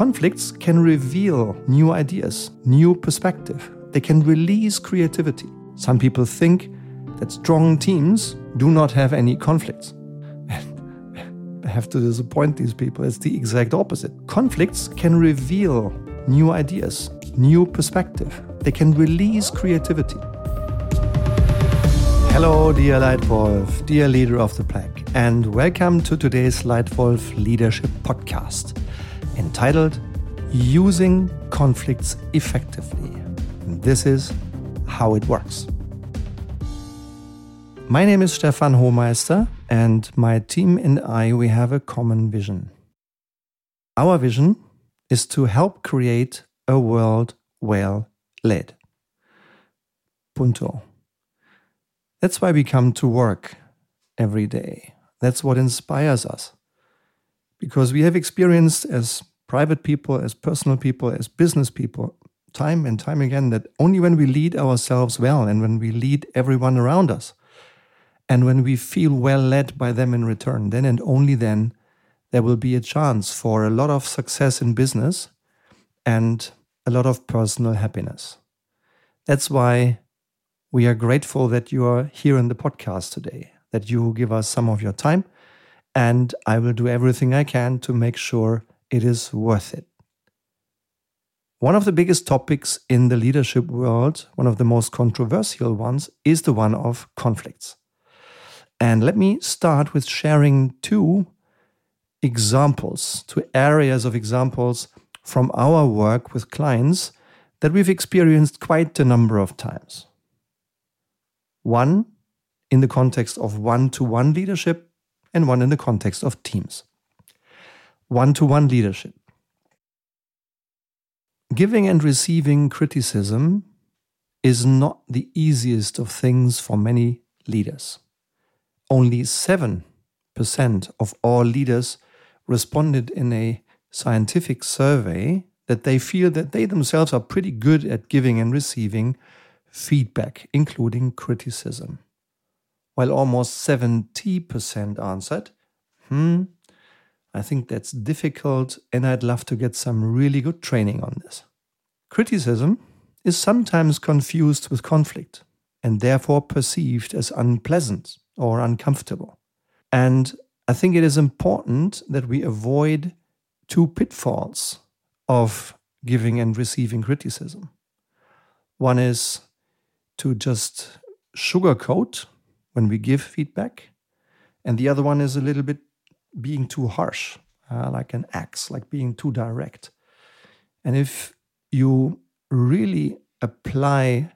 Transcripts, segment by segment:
Conflicts can reveal new ideas, new perspective. They can release creativity. Some people think that strong teams do not have any conflicts. I have to disappoint these people. It's the exact opposite. Conflicts can reveal new ideas, new perspective. They can release creativity. Hello, dear Leitwolf, dear leader of the pack, and welcome to today's Leitwolf Leadership Podcast entitled Using Conflicts Effectively. And this is how it works. My name is Stefan Homeister, and my team and I we have a common vision. Our vision is to help create a world well led. Punto. That's why we come to work every day. That's what inspires us. Because we have experienced as private people, as personal people, as business people, time and time again, that only when we lead ourselves well and when we lead everyone around us, and when we feel well led by them in return, then and only then there will be a chance for a lot of success in business and a lot of personal happiness. That's why we are grateful that you are here in the podcast today, that you give us some of your time, and I will do everything I can to make sure it is worth it. One of the biggest topics in the leadership world, one of the most controversial ones, is the one of conflicts. And let me start with sharing two examples, two areas of examples from our work with clients that we've experienced quite a number of times. One in the context of one to one leadership, and one in the context of teams. One to one leadership. Giving and receiving criticism is not the easiest of things for many leaders only 7% of all leaders responded in a scientific survey that they feel that they themselves are pretty good at giving and receiving feedback, including criticism. While almost 70% answered, hmm, I think that's difficult and I'd love to get some really good training on this. Criticism is sometimes confused with conflict and therefore perceived as unpleasant or uncomfortable. And I think it is important that we avoid two pitfalls of giving and receiving criticism. One is to just sugarcoat when we give feedback, and the other one is a little bit being too harsh, uh, like an axe, like being too direct. And if you really apply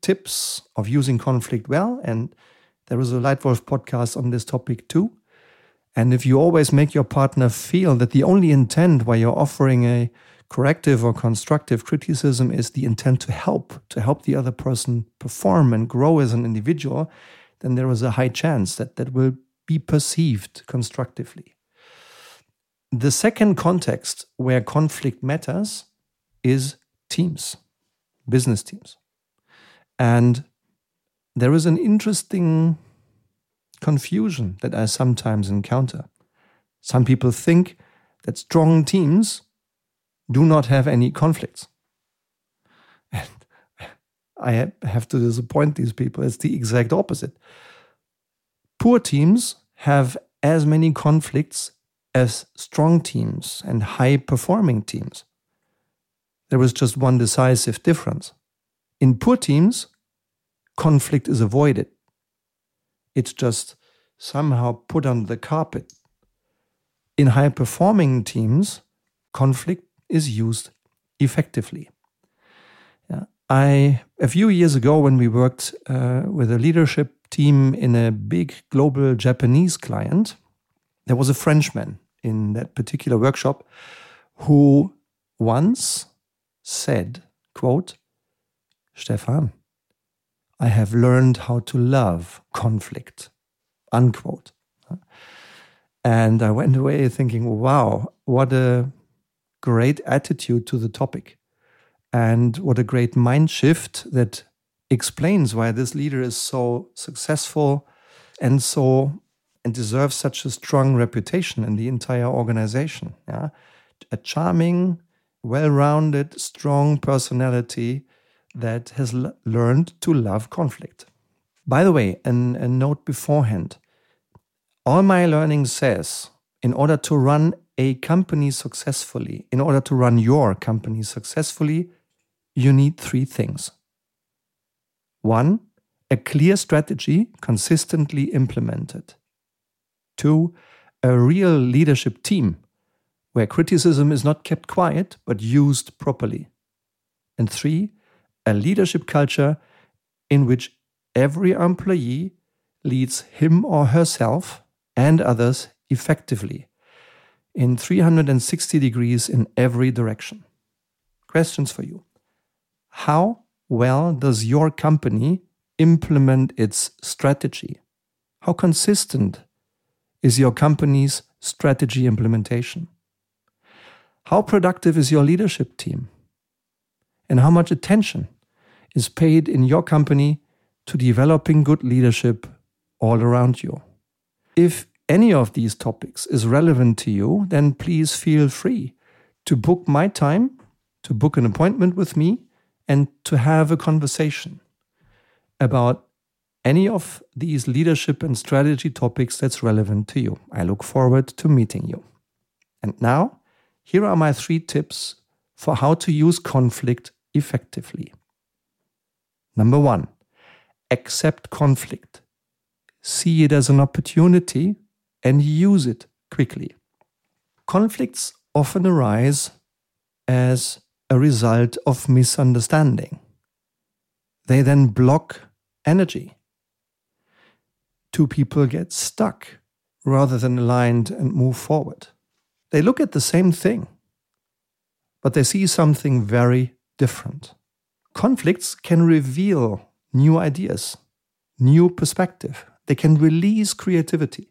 tips of using conflict well and there is a Leitwolf podcast on this topic too. And if you always make your partner feel that the only intent why you're offering a corrective or constructive criticism is the intent to help, to help the other person perform and grow as an individual, then there is a high chance that that will be perceived constructively. The second context where conflict matters is teams, business teams. And there is an interesting confusion that I sometimes encounter. Some people think that strong teams do not have any conflicts. I have to disappoint these people. It's the exact opposite. Poor teams have as many conflicts as strong teams and high performing teams. There was just one decisive difference. In poor teams, conflict is avoided. It's just somehow put under the carpet. In high performing teams, conflict is used effectively. I a few years ago when we worked uh, with a leadership team in a big global Japanese client, there was a Frenchman in that particular workshop who once said, quote, Stefan, I have learned how to love conflict. Unquote. And I went away thinking, wow, what a great attitude to the topic. And what a great mind shift that explains why this leader is so successful and so and deserves such a strong reputation in the entire organization. Yeah? a charming, well rounded, strong personality that has learned to love conflict. By the way, an, a note beforehand all my learning says in order to run a company successfully, in order to run your company successfully, you need three things. One, a clear strategy consistently implemented. Two, a real leadership team where criticism is not kept quiet but used properly. And three, a leadership culture in which every employee leads him or herself and others effectively in 360 degrees in every direction. Questions for you. How well does your company implement its strategy? How consistent is your company's strategy implementation? How productive is your leadership team? And how much attention is paid in your company to developing good leadership all around you? If any of these topics is relevant to you, then please feel free to book my time, to book an appointment with me, and to have a conversation about any of these leadership and strategy topics that's relevant to you. I look forward to meeting you. And now, here are my three tips for how to use conflict effectively. Number one, accept conflict. See it as an opportunity and use it quickly. Conflicts often arise as a result of misunderstanding. They then block energy. Two people get stuck rather than aligned and move forward. They look at the same thing, but they see something very different. Conflicts can reveal new ideas, new perspective. They can release creativity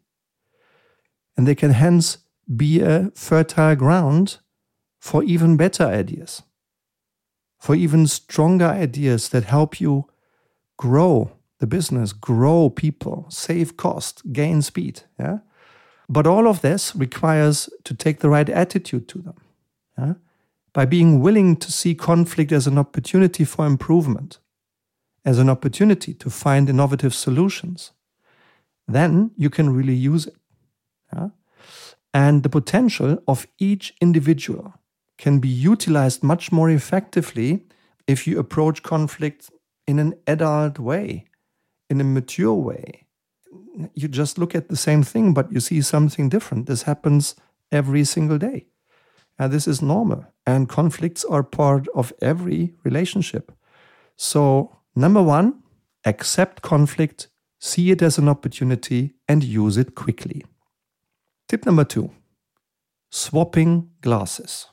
and they can hence be a fertile ground for even better ideas, for even stronger ideas that help you grow the business, grow people, save cost, gain speed. Yeah. But all of this requires to take the right attitude to them. Yeah? By being willing to see conflict as an opportunity for improvement, as an opportunity to find innovative solutions, then you can really use it. Yeah? And the potential of each individual can be utilized much more effectively if you approach conflict in an adult way, in a mature way. You just look at the same thing, but you see something different. This happens every single day. And this is normal. And conflicts are part of every relationship. So, number one, accept conflict, see it as an opportunity, and use it quickly. Tip number two swapping glasses.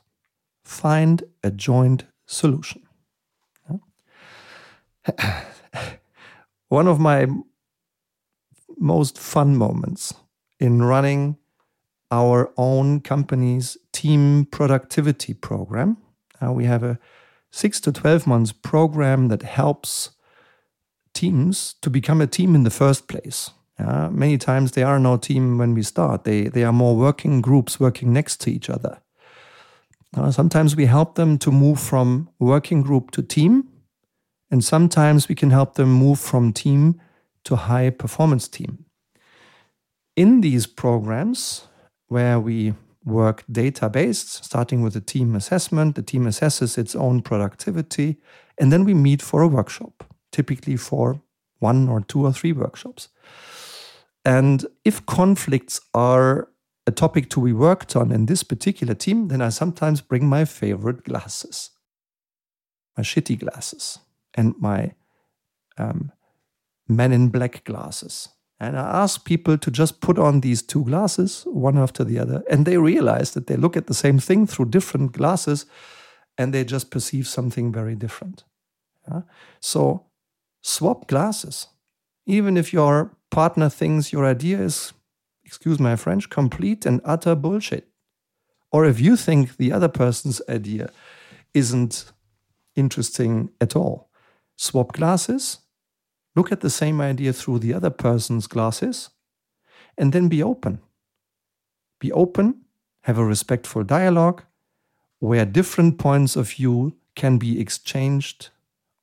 Find a joint solution. One of my most fun moments in running our own company's team productivity program. Uh, we have a six to 12 months program that helps teams to become a team in the first place. Uh, many times they are no team when we start. They they are more working groups working next to each other. Uh, sometimes we help them to move from working group to team, and sometimes we can help them move from team to high performance team. In these programs, where we work data based, starting with a team assessment, the team assesses its own productivity, and then we meet for a workshop, typically for one or two or three workshops. And if conflicts are a topic to be worked on in this particular team, then I sometimes bring my favorite glasses, my shitty glasses, and my um, men in black glasses. And I ask people to just put on these two glasses, one after the other, and they realize that they look at the same thing through different glasses and they just perceive something very different. Yeah? So swap glasses. Even if your partner thinks your idea is, excuse my French, complete and utter bullshit. Or if you think the other person's idea isn't interesting at all, swap glasses, look at the same idea through the other person's glasses, and then be open. Be open, have a respectful dialogue, where different points of view can be exchanged,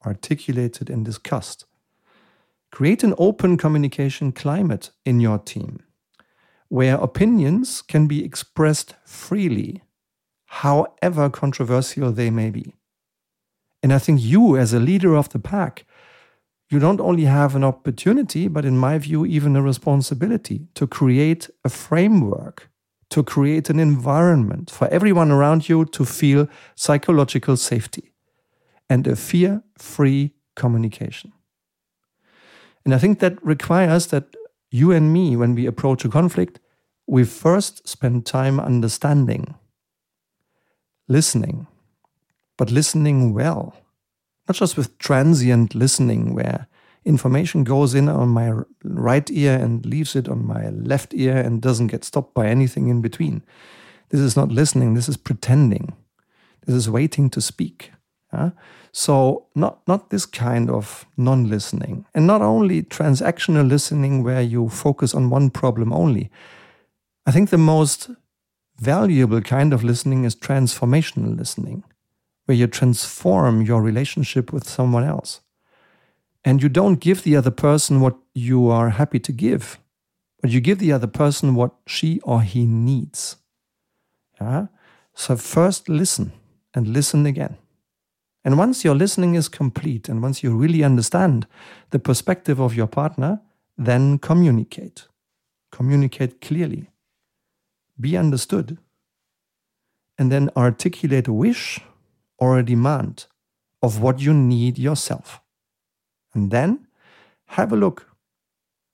articulated, and discussed. Create an open communication climate in your team where opinions can be expressed freely, however controversial they may be. And I think you, as a leader of the pack, you don't only have an opportunity, but in my view, even a responsibility to create a framework, to create an environment for everyone around you to feel psychological safety and a fear free communication. And I think that requires that you and me, when we approach a conflict, we first spend time understanding, listening, but listening well not just with transient listening where information goes in on my right ear and leaves it on my left ear and doesn't get stopped by anything in between. This is not listening, this is pretending. This is waiting to speak. So not not this kind of non-listening. And not only transactional listening where you focus on one problem only. I think the most valuable kind of listening is transformational listening where you transform your relationship with someone else. And you don't give the other person what you are happy to give, but you give the other person what she or he needs. Yeah? So first listen and listen again. And once your listening is complete and once you really understand the perspective of your partner, then communicate. Communicate clearly. Be understood. And then articulate a wish or a demand of what you need yourself. And then have a look.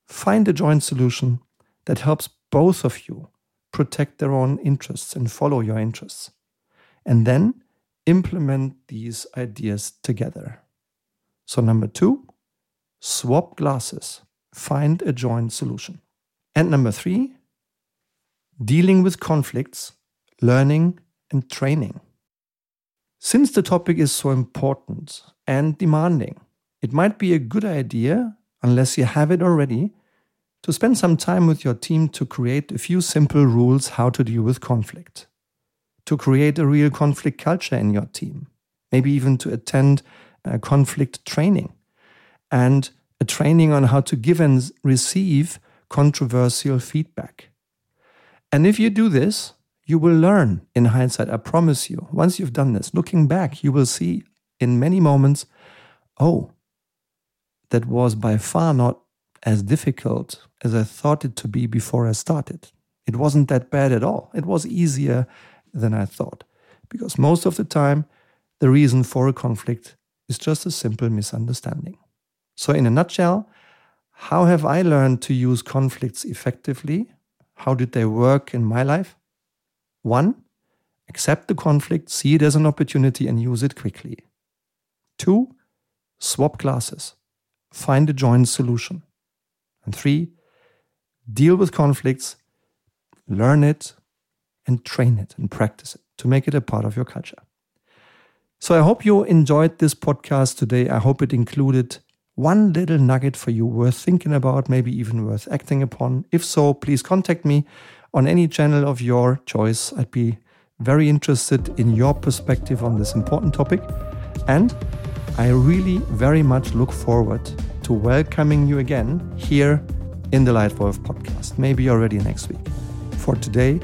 Find a joint solution that helps both of you protect their own interests and follow your interests. And then implement these ideas together. So, number two, swap glasses, find a joint solution. And number three, dealing with conflicts, learning and training. Since the topic is so important and demanding, it might be a good idea, unless you have it already, to spend some time with your team to create a few simple rules how to deal with conflict. To create a real conflict culture in your team. Maybe even to attend a conflict training and a training on how to give and receive controversial feedback. And if you do this, you will learn in hindsight, I promise you. Once you've done this, looking back, you will see in many moments, oh, that was by far not as difficult as I thought it to be before I started. It wasn't that bad at all. It was easier than I thought. Because most of the time, the reason for a conflict is just a simple misunderstanding. So, in a nutshell, how have I learned to use conflicts effectively? How did they work in my life? One, accept the conflict, see it as an opportunity, and use it quickly. Two, swap classes, find a joint solution. And three, deal with conflicts, learn it, and train it and practice it to make it a part of your culture. So I hope you enjoyed this podcast today. I hope it included one little nugget for you worth thinking about, maybe even worth acting upon. If so, please contact me on any channel of your choice. I'd be very interested in your perspective on this important topic. And I really very much look forward to welcoming you again here in the Leitwolf podcast, maybe already next week. For today,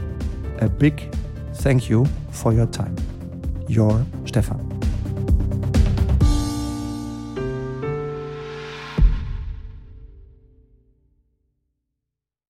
a big thank you for your time. Your Stefan.